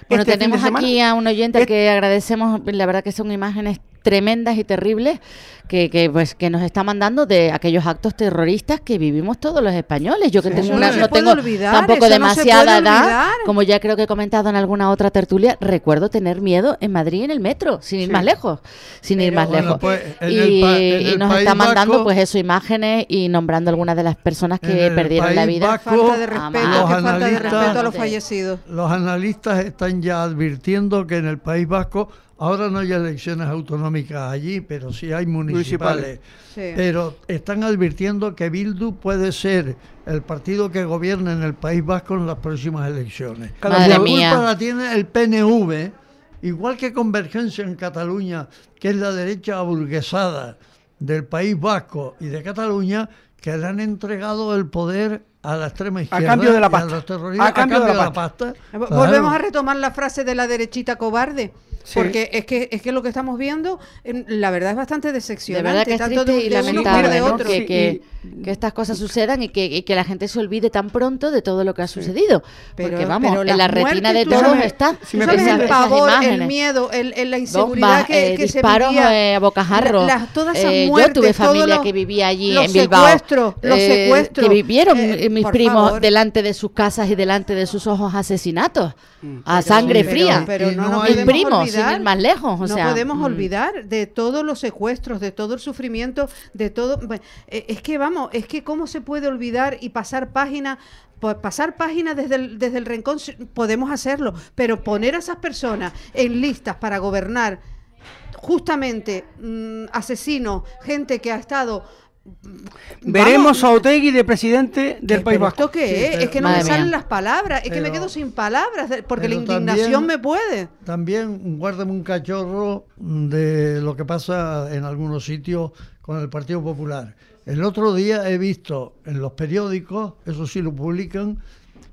Bueno, este tenemos aquí a un oyente al que agradecemos, la verdad que son imágenes tremendas y terribles que, que, pues que nos está mandando de aquellos actos terroristas que vivimos todos los españoles. Yo que Sí, tengo una, no tengo olvidar, tampoco no demasiada edad, como ya creo que he comentado en alguna otra tertulia, recuerdo tener miedo en Madrid en el metro, sin ir más lejos, sin ir más bueno, lejos. pues, y nos está mandando Vasco- pues eso, imágenes y nombrando algunas de las personas que perdieron la vida. Vasco, Falta de respeto, falta de respeto a los fallecidos. Los analistas están ya advirtiendo que en el País Vasco ahora no hay elecciones autonómicas allí, pero sí hay municipales. Municipales. Sí. Pero están advirtiendo que Bildu puede ser el partido que gobierne en el País Vasco en las próximas elecciones. Cada la Madre culpa mía. la tiene el PNV, igual que Convergencia en Cataluña, que es la derecha aburguesada del País Vasco y de Cataluña, que le han entregado el poder a la extrema izquierda cambio de la y pasta. los terroristas A cambio de la pasta. Volvemos a retomar la frase de la derechita cobarde. Sí. Porque es que es que lo que estamos viendo, en- la verdad es bastante De decepcionante. verdad que es tanto triste y de uno como lamentable de ¿no? otro. que, que- que estas cosas sucedan y que, y que la gente se olvide tan pronto de todo lo que ha sucedido. Pero- Porque vamos, pero en la retina de todos sabes- está. si ¿Tú me sabes esa- el esas pavor, el miedo, el, el- la inseguridad Bombas, que, eh, que se disparos vivía? eh, a bocajarro. La- las- todas esas Eh, muertes, yo tuve todos familia los- que vivía allí los en Bilbao. secuestros, los eh, secuestros. Que vivieron Eh, eh, mis primos favor. delante de sus casas y delante de sus ojos asesinatos. Mm. a sangre Pero- fría. Pero, no, no mis primos, olvidar, sin ir más lejos. O no sea, podemos mm. olvidar de todos los secuestros, de todo el sufrimiento, de todo. Es que vamos, es que cómo se puede olvidar y pasar página. pasar página desde el, desde el rincón podemos hacerlo, pero poner a esas personas en listas para gobernar justamente mm, asesinos, gente que ha estado Veremos Vamos, a Otegui de presidente del ¿Qué- País Vasco. ¿Esto qué Sí, es? pero- es que no me salen mía. las palabras, es que me quedo sin palabras, porque la indignación también- me puede. También guárdame un cachorro de lo que pasa en algunos sitios con el Partido Popular. El otro día he visto en los periódicos, eso sí lo publican,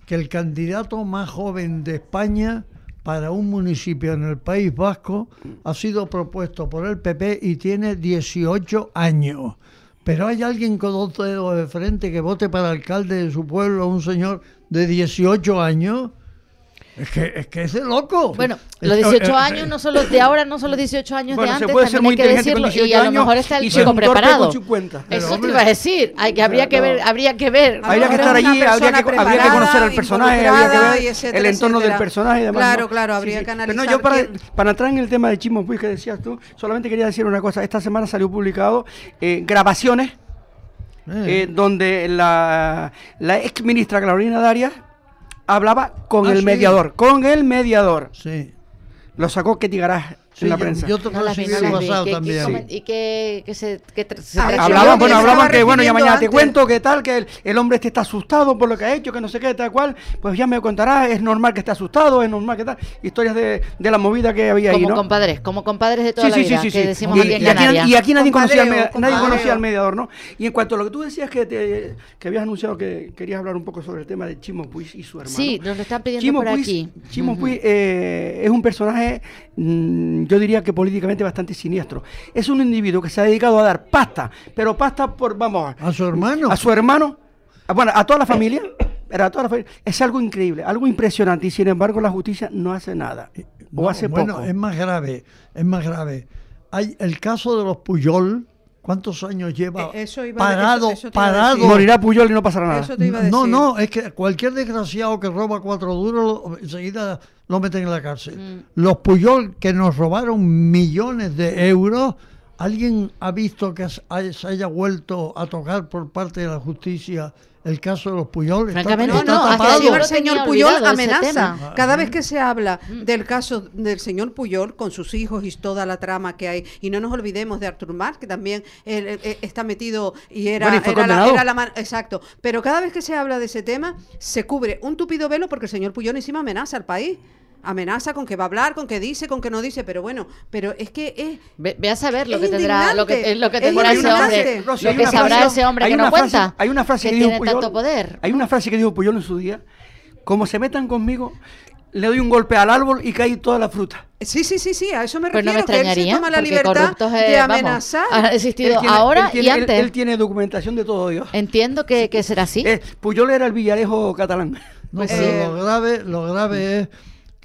que el candidato más joven de España para un municipio en el País Vasco ha sido propuesto por el PP y tiene 18 años. Pero hay alguien con dos dedos de frente que vote para alcalde de su pueblo, un señor de 18 años. Es que es, que es de loco. Bueno, los eh, 18 eh, años no son los de ahora, no son los 18 años Bueno, de se antes, puede ser también muy hay que decirlo, y 18 a lo mejor está el chico preparado. con 50. Pero, Eso te iba a decir, hay que, habría que ver, habría que ver. Habría que estar allí, habría que, habría que conocer al personaje, habría que ver etcétera, el entorno del personaje y demás. Claro, ¿no? claro, habría que Pero no, analizar yo para, para entrar en el tema de Chimo Puig que decías tú, solamente quería decir una cosa. Esta semana salió publicado eh, grabaciones eh, donde la, la ex ministra Carolina Darias hablaba con Ah, el sí. mediador, con el mediador. Sí. Lo sacó Ketty Garaj Sí, en la yo- prensa. yo te No las vi, recibí no el las vi. WhatsApp ¿Qué- qué también. ¿Y qué, qué se, qué tra- se Ah? Hablaban, bueno, hablaban que, bueno, ya mañana te cuento que tal, que el, el hombre este está asustado por lo que ha hecho, que no sé qué, tal cual. Pues ya me contará, es normal que esté asustado, es normal que tal. Historias de, de la movida que había ahí, Como ¿no? compadres, como compadres de toda Sí, la sí, sí, vida, sí, que decimos Y, aquí en y aquí, y aquí nadie, conocía al, me- Compadreo, nadie compadreo. conocía al mediador, ¿no? Y en cuanto a lo que tú decías que, te- que habías anunciado que querías hablar un poco sobre el tema de Chimo Puig y su hermano. Sí, nos lo están pidiendo Chimo por Puig, aquí. Chimo. Puig, eh, es un personaje, mm, yo diría que políticamente bastante siniestro. Es un individuo que se ha dedicado a dar pasta, pero pasta por, vamos, A su hermano. a su hermano, a- bueno, a toda la familia. Era toda la familia. Es algo increíble, algo impresionante y sin embargo la justicia no hace nada. O No, hace bueno, poco. es más grave, es más grave. Hay el caso de los Puyol, ¿cuántos años lleva Eh, eso iba- parado, eso- eso te iba a parado? Morirá Puyol y no pasará nada. Eso te iba a No, decir. no, es que cualquier desgraciado que roba cuatro duros, enseguida lo meten en la cárcel. Mm. Los Puyol que nos robaron millones de euros, ¿alguien ha visto que se haya vuelto a tocar por parte de la justicia el caso de los Puyol? Está- Francamente, No, está no, hasta el señor Puyol amenaza. tema. Cada vez que se habla del caso del señor Puyol con sus hijos y toda la trama que hay, y no nos olvidemos de Artur Mas, que también él, él, él está metido y era, Bueno, y fue era la, era exacto. Pero cada vez que se habla de ese tema, se cubre un tupido velo porque el señor Puyol encima amenaza al país. Amenaza con que va a hablar, con que dice, con que no dice, pero bueno, pero es que es Ve, ve a saber lo Es que tendrá, lo que, lo que es tendrá ese hombre, Rosy, lo que una sabrá frase- ese hombre hay que una no frase- cuenta, Hay una frase que, que dijo tiene Puyol. tanto poder. Hay una frase que dijo Puyol en su día. Como se metan conmigo, le doy un golpe al árbol y cae toda la fruta. Sí, sí, sí, sí, a eso me Pues no me refiero, que él se extrañaría, toma la libertad eh, de vamos, amenazar. ha existido Él tiene- ahora él tiene- y él- antes. Él, tiene documentación de todo Dios. Entiendo que, que será así. Eh, Puyol era el Villarejo catalán. No, Pues pero sí. lo grave, lo grave es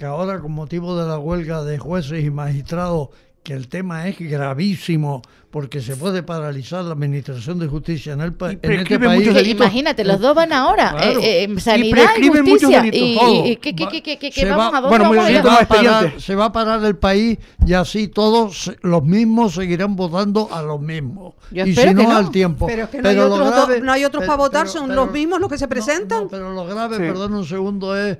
que ahora con motivo de la huelga de jueces y magistrados, que el tema es gravísimo porque se puede paralizar la administración de justicia en, el este país. muchos delitos. Imagínate, los dos van ahora. Claro. eh, eh, sanidad y, justicia. delitos, Y, todo. y- ¿qué, qué, qué, qué, qué, qué se vamos va, a parar, el país y así todos los mismos seguirán votando a los mismos. Yo y si no, no. al tiempo. Pero es que no hay otros, do- grave- no hay otros pero- para votar, pero- son pero- los mismos los que se no, presentan. no, pero lo grave, Sí. perdón un segundo, es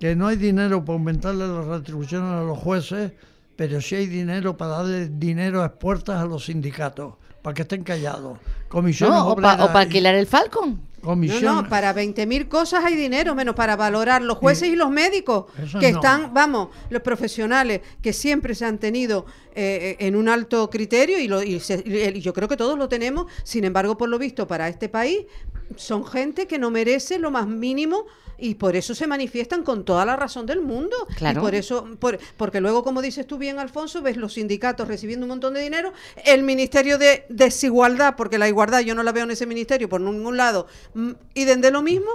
que no hay dinero para aumentarle las retribuciones a los jueces, pero sí hay dinero para darle dinero a puertas a los sindicatos, para que estén callados. Comisiones No, o para alquilar el Falcon. No, comisión- no, para 20.000 cosas hay dinero, menos para valorar los jueces y, los médicos, que no. están, vamos, los profesionales que siempre se han tenido eh, en un alto criterio y, lo- y se- y yo creo que todos lo tenemos, sin embargo, por lo visto, para este país son gente que no merece lo más mínimo y por eso se manifiestan con toda la razón del mundo. Claro. Y por eso, por- porque luego, como dices tú bien, Alfonso, ves los sindicatos recibiendo un montón de dinero, el Ministerio de Desigualdad, porque la igualdad yo no la veo en ese ministerio por ningún lado, mm, y de lo mismo,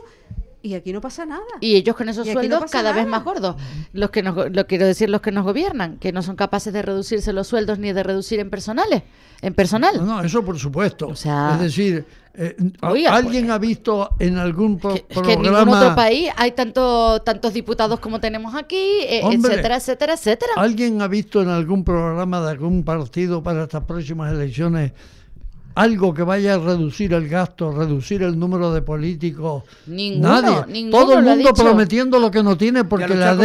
y aquí no pasa nada. Y ellos con esos no sueldos cada vez más gordos. Los que nos, lo quiero decir los que nos gobiernan, que no son capaces de reducirse los sueldos ni de reducir en personales, en personal. No, no, eso por supuesto. O sea- es decir, eh, Oiga, ¿alguien ha visto en algún pro- Es que en ningún programa otro país hay tanto, tantos diputados como tenemos aquí, eh, Hombre. etcétera, etcétera, etcétera. ¿Alguien ha visto en algún programa de algún partido para estas próximas elecciones algo que vaya a reducir el gasto, reducir el número de políticos? Ninguno, Nadie. ninguno Todo el mundo prometiendo lo que no tiene porque la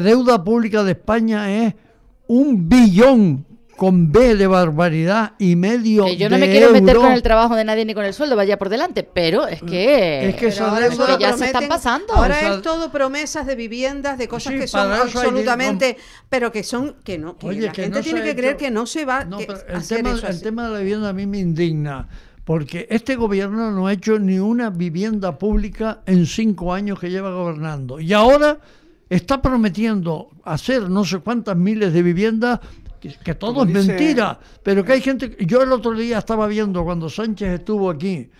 deuda pública de España es un billón con B de barbaridad y medio Que yo no de me quiero meter con el trabajo de nadie ni con el sueldo, vaya por delante, pero es que, Es que Pero ahora que ya se están pasando. Ahora O sea- es todo promesas de viviendas, de cosas Sí, que son eso absolutamente, pero que son, que no, que Oye, la que gente no tiene que creer hecho- que no se va No, que el hacer tema, eso el así. tema de la vivienda a mí me indigna, porque este gobierno no ha hecho ni una vivienda pública en cinco años que lleva gobernando. Y ahora está prometiendo hacer no sé cuántas miles de viviendas, que, que todo Como es dice- mentira, pero que hay gente... Yo el otro día estaba viendo cuando Sánchez estuvo aquí,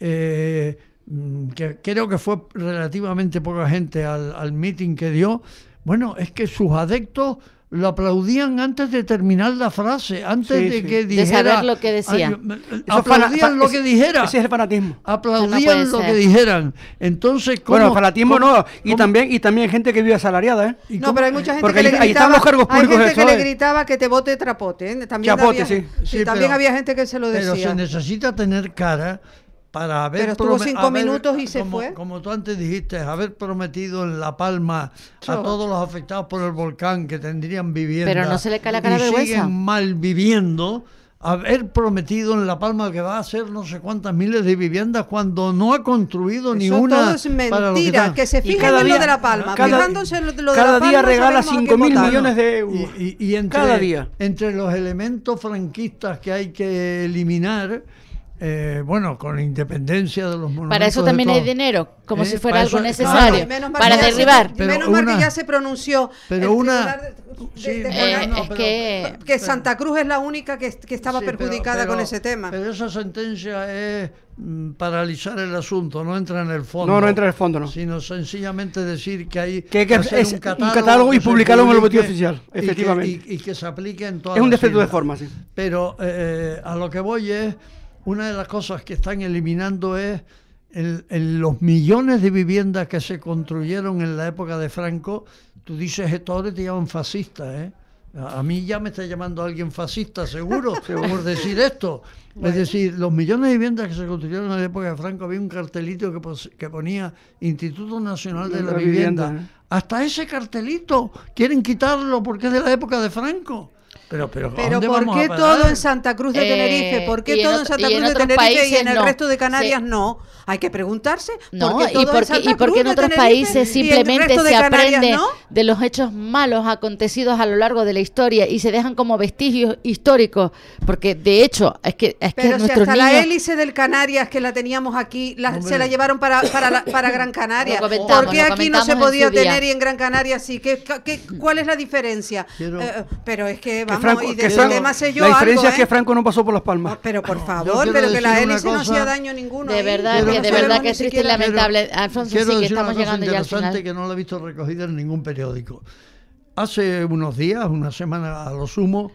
eh, mm, que creo que fue relativamente poca gente al, al meeting que dio, bueno, es que sus adeptos lo aplaudían antes de terminar la frase, antes Sí, de sí. que De dijera... saber lo que decía. Ay, aplaudían lo que dijera. Ese es el fanatismo. Aplaudían lo ser. que dijeran. Entonces, ¿cómo, Bueno, fanatismo cómo- no. Y cómo- también, y también gente que vive asalariada, ¿eh? y No, cómo- pero hay mucha gente Porque que le ahí- ahí gritaba, están los cargos hay públicos gente del que le gritaba que te vote trapote, ¿eh? también Chapote, había, sí. Sí, también pero- había gente que se lo Pero decía. se necesita tener cara para haber... Pero estuvo cinco haber- minutos y se como, fue. Como tú antes dijiste, haber prometido en La Palma a todos los afectados por el volcán que tendrían vivienda. Pero no se le cae la cara y de vergüenza. siguen mal viviendo. Haber prometido en La Palma que va a hacer no sé cuántas miles de viviendas cuando no ha construido ni Eso una. todo es que mentira, está. que, se fijen cada en lo día- de La Palma. cada- Fijándose en lo de, lo de Cada La día regala sabemos a 5 quién mil votar. millones de euros. Y, y- y entre, Cada día. entre los elementos franquistas que hay que eliminar, eh, bueno, con independencia de los monumentos. Para eso también hay dinero, como Eh, si fuera para algo eso- necesario, claro. Menos mal para se- derribar. Menos mal que ya se pronunció. pero una- Tribunal de- sí, de- de- Eh, no, es pero- que que Santa Cruz es la única que, que estaba Sí, perjudicada pero- con ese tema. Pero esa sentencia es mm, paralizar el asunto, no entra en el fondo. No, no entra en el fondo, no. Sino sencillamente decir que hay Que hay que hacer es- un un catálogo, catálogo y publicarlo en el boletín oficial, y que- efectivamente. Y, y que se aplique en todas Es un defecto de forma, sí. Pero eh, a lo que voy es, una de las cosas que están eliminando es el- el- los millones de viviendas que se construyeron en la época de Franco. Tú dices y te llaman fascista, ¿eh? A mí ya me está llamando alguien fascista, seguro, por decir esto. Es decir, los millones de viviendas que se construyeron en la época de Franco, había un cartelito que, ponía Instituto Nacional de la, La Vivienda. vivienda, ¿eh? Hasta ese cartelito quieren quitarlo porque es de la época de Franco. Pero, pero, ¿a Pero ¿por qué todo en Santa Cruz de Eh, Tenerife? ¿Por y qué en todo en Santa y en Cruz de Tenerife y en el no? resto de Canarias Sí. no? Hay que preguntarse. No, ¿por qué y todo en porque, Santa y porque Cruz en otros países y en simplemente se Canarias aprende no? de los hechos malos acontecidos a lo largo de la historia y se dejan como vestigios históricos, porque de hecho es que es que Pero si nuestros hasta la niños hélice del Canarias que la teníamos aquí, la- se la llevaron para, para, la- para Gran Canaria. ¿Por qué aquí no se en podía tener y en Gran Canaria sí? ¿Qué, qué- cuál es la diferencia? Quiero- Eh, pero es que, Que vamos, Franco, y de que Franco- tema sé yo la diferencia algo, es que ¿eh? Franco no pasó por las palmas. Pero por favor, pero que la hélice no hacía daño ninguno. De verdad, que de verdad que es triste y lamentable. Alfonso, Quiero sí, que decir una estamos cosa llegando ya al interesante final. que no la he visto recogida en ningún periódico. Hace unos días, una semana a lo sumo,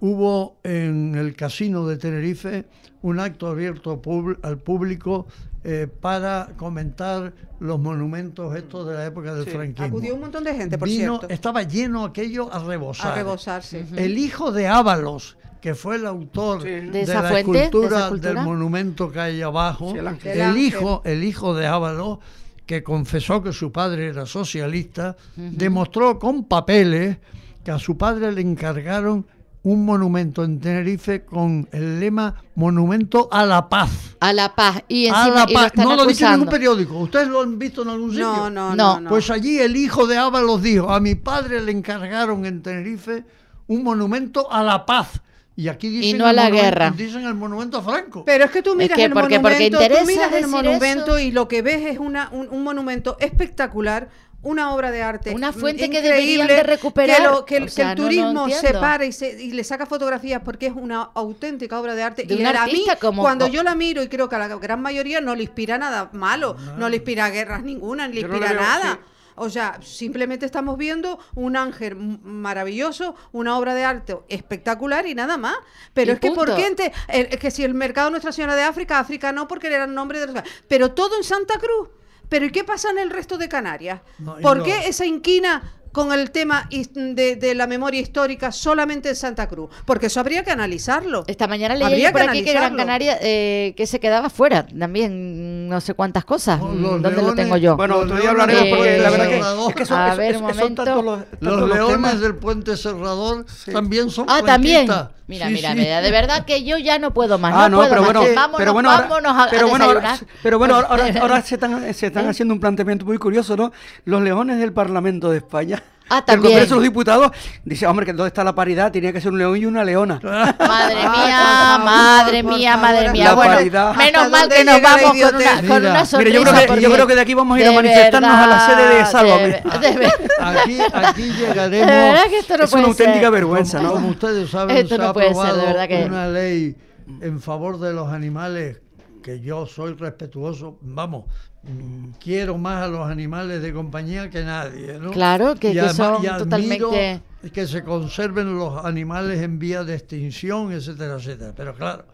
hubo en el casino de Tenerife un acto abierto al público eh, para comentar los monumentos estos de la época del Sí, franquismo. Acudió un montón de gente, por Vino- cierto. Estaba lleno aquello a rebosar. A rebosarse. El hijo de Ábalos, que fue el autor de, esa la fuente, de esa escultura escultura. del monumento que hay abajo, Sí, el hijo, el hijo de Ábalos, que confesó que su padre era socialista, demostró con papeles que a su padre le encargaron un monumento en Tenerife con el lema Monumento a la Paz. A la paz. Y A encima la y lo paz. están No lo dice en ningún periódico. ¿Ustedes lo han visto en algún sitio? No, no, No. Pues allí el hijo de Ábalos dijo, a mi padre le encargaron en Tenerife un monumento a la paz. Y aquí dicen, no a la monumento- guerra. dicen el monumento a Franco. Pero es que tú Es miras que el porque- porque monumento, tú miras el monumento eso. y lo que ves es una, un, un monumento espectacular, una obra de arte. Una mm, fuente que increíble, deberían de recuperar. Que, lo- que el, que no turismo se para y, se, y le saca fotografías porque es una auténtica obra de arte. De y un a mí, como- cuando yo la miro, y creo que a la gran mayoría no le inspira nada malo, no, le inspira guerras ninguna, ni le inspira veo, nada. sí. O sea, simplemente estamos viendo un ángel maravilloso, una obra de arte espectacular y nada más. Pero Y es que ¿por qué ente- eh, es que si el mercado Nuestra Señora de África, África no, porque era el nombre de los... Pero todo en Santa Cruz. Pero ¿y qué pasa en el resto de Canarias? No, ¿Por no. qué esa inquina con el tema de, de la memoria histórica solamente en Santa Cruz? Porque eso habría que analizarlo. Esta mañana leí por que aquí que Gran. Canaria eh, que se quedaba fuera también no sé cuántas cosas. No, ¿Dónde lo tengo yo? Bueno, otro día hablaremos porque la verdad que, es que son, A ver, es un que son tantos momento. los, tantos Los los leones temas. del puente cerrador también son Ah, también. Mira, Sí, mira, sí. mira, de verdad que yo ya no puedo más. Ah, no, no, puedo pero más. bueno, vámonos, pero bueno, ahora- vámonos a, a pero bueno, ahora, pero bueno, ahora, ahora- ahora se están, se están haciendo un planteamiento muy curioso, ¿no? Los leones del Parlamento de España. Ah, también. Congreso de los Diputados dice, hombre, que dónde está la paridad, tenía que ser un león y una leona. Madre mía, madre mía, madre mía. La bueno, paridad. menos ¿Hasta mal que nos vamos con una, con Mira, yo creo, que, porque yo creo que de aquí vamos a ir a manifestarnos a la sede de Sálvame. de Aquí, aquí De llegaremos. verdad que esto no es puede una auténtica vergüenza, como, ¿no? como ustedes saben, Esto se no ha puede ser, de aprobado verdad que- una ley en favor de los animales que yo soy respetuoso. Vamos, mm, quiero más a los animales de compañía que nadie, ¿no? Claro, que- que son y totalmente- que se conserven los animales en vía de extinción, etcétera, etcétera. Pero claro,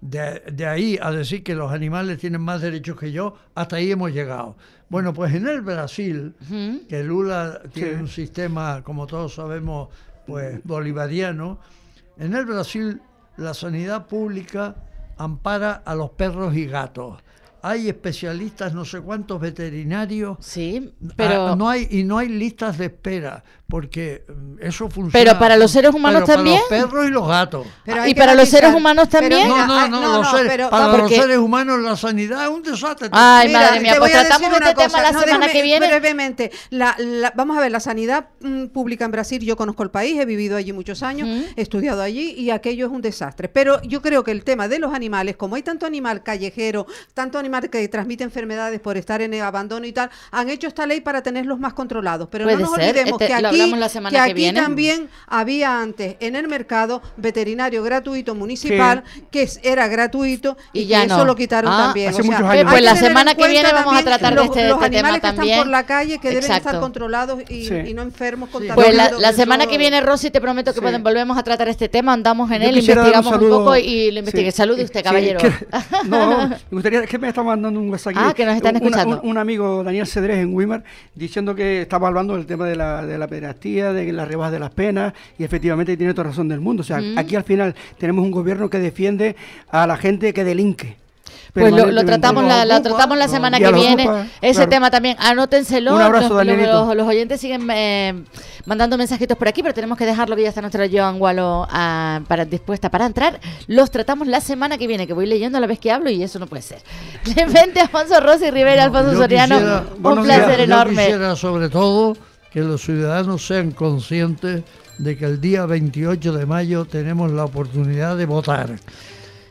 de, de ahí a decir que los animales tienen más derechos que yo, hasta ahí hemos llegado. Bueno, pues en el Brasil, que Lula tiene un sistema, como todos sabemos, pues bolivariano, en el Brasil la sanidad pública ampara a los perros y gatos. Hay especialistas, no sé cuántos veterinarios. Sí, pero- Ah, no hay y no hay listas de espera porque mm, eso funciona. Pero para los seres humanos pero también. Para los perros y los gatos. Pero Ah, ¿Y para los seres humanos también? no, no, ah, no, no, los no, seres- pero para vamos- los porque- seres humanos la sanidad es un desastre. Ay, Mira, madre mía, pues voy a tratamos este una tema la cosa. No, semana déjame que viene. Brevemente, la, la- vamos a ver, la sanidad mm, pública en Brasil, yo conozco el país, he vivido allí muchos años, he estudiado allí y aquello es un desastre. Pero yo creo que el tema de los animales, como hay tanto animal callejero, tanto animal que transmite enfermedades por estar en el abandono y tal, han hecho esta ley para tenerlos más controlados. Pero Puede no nos ser, olvidemos este, que aquí, hablamos la semana que que aquí viene. también había antes en el mercado veterinario gratuito municipal, que era gratuito y, Y ya que eso no. lo quitaron Ah, también. hace O sea, muchos hay años. que Pues la semana que viene vamos a tratar de este- los este tema animales que también. están por la calle que deben Exacto. estar controlados y, Sí. y no enfermos Pues la, contaminados. la Eso- semana que viene, Rosy, te prometo que Sí. pueden- volvemos a tratar este tema, andamos en Yo él, un investigamos un, poco y lo investigué. Sí, Salude usted, caballero. que- no, me gustaría, que me está mandando un WhatsApp. Ah, que nos están Una- escuchando. Un, un amigo, Daniel Cedrés, en Wimar, diciendo que estaba hablando del tema de la, de la de las rebajas de las penas, y efectivamente tiene toda razón del mundo. O sea, Mm. aquí al final tenemos un gobierno que defiende a la gente que delinque. Pues lo, lo tratamos la, la tratamos la semana que viene. ocupa, Ese claro. tema también. Anótenselo. Un abrazo, los, los- los oyentes siguen eh, mandando mensajitos por aquí, pero tenemos que dejarlo que ya está nuestra Joan Gualo ah, para, dispuesta para entrar. Los tratamos la semana que viene, que voy leyendo a la vez que hablo y eso no puede ser. Clemente, Alfonso Rossi, Rivera, Alfonso Yo Soriano, quisiera- un placer días. Yo enorme. quisiera sobre todo que los ciudadanos sean conscientes de que el día 28 de mayo tenemos la oportunidad de votar.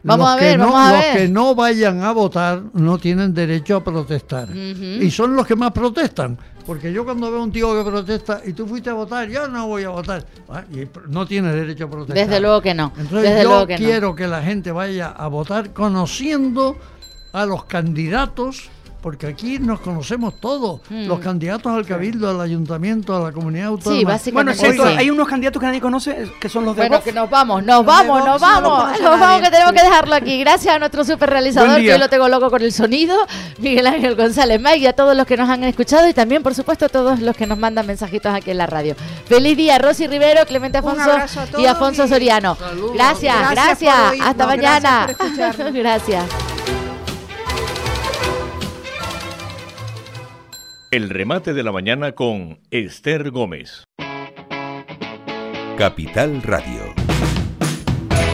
Vamos los a que ver, no, vamos a los ver. que no vayan a votar no tienen derecho a protestar. Y son los que más protestan. Porque yo cuando veo un tío que protesta y tú fuiste a votar, yo no voy a votar. Ah, y no tiene derecho a protestar. Desde luego que no. Entonces Desde yo luego que no. quiero que la gente vaya a votar conociendo a los candidatos, porque aquí nos conocemos todos, Mm. los candidatos al cabildo, al ayuntamiento, a la comunidad autónoma. Sí, básicamente Bueno, sí. hay unos candidatos que nadie conoce, que son los de Bueno, que nos vamos, nos vamos, nos vamos. nos vamos, que tenemos que dejarlo aquí. Gracias a nuestro super realizador, que hoy lo tengo loco con el sonido, Miguel Ángel González May, y a todos los que nos han escuchado y también, por supuesto, a todos los que nos mandan mensajitos aquí en la radio. Feliz día, Rosy Rivero, Clemente Afonso a y Afonso y Soriano. saludos. Gracias, Gracias Hasta gracias mañana. gracias. El remate de la mañana con Esther Gómez. Capital Radio.